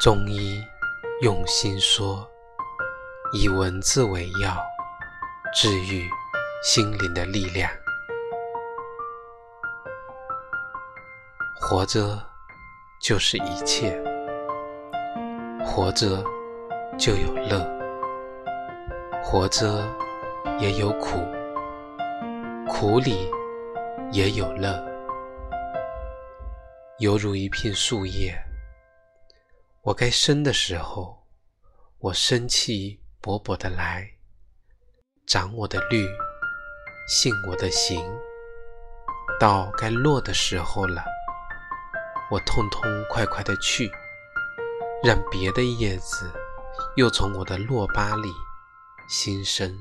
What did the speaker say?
中医用心说，以文字为药，治愈心灵的力量。活着就是一切，活着就有乐，活着也有苦，苦里也有乐，犹如一片树叶。我该生的时候，我生气勃勃的来，长我的绿，信我的行。到该落的时候了，我痛痛快快的去，让别的叶子又从我的落疤里新生。